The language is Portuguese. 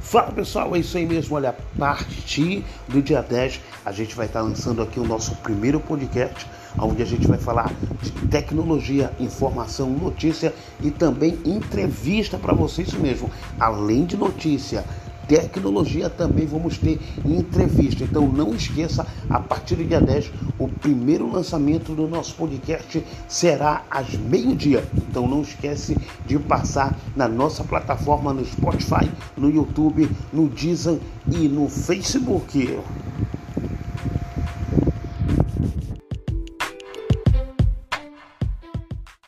Fala pessoal, é isso aí mesmo. Olha, a partir do dia 10 a gente vai estar lançando aqui o nosso primeiro podcast, onde a gente vai falar de tecnologia, informação, notícia e também entrevista para vocês isso mesmo. Além de notícia, tecnologia também vamos ter entrevista. Então não esqueça, a partir do dia 10, o primeiro lançamento do nosso podcast será às meio-dia. Então não esquece de passar na nossa plataforma no Spotify, no YouTube, no Deezer e no Facebook.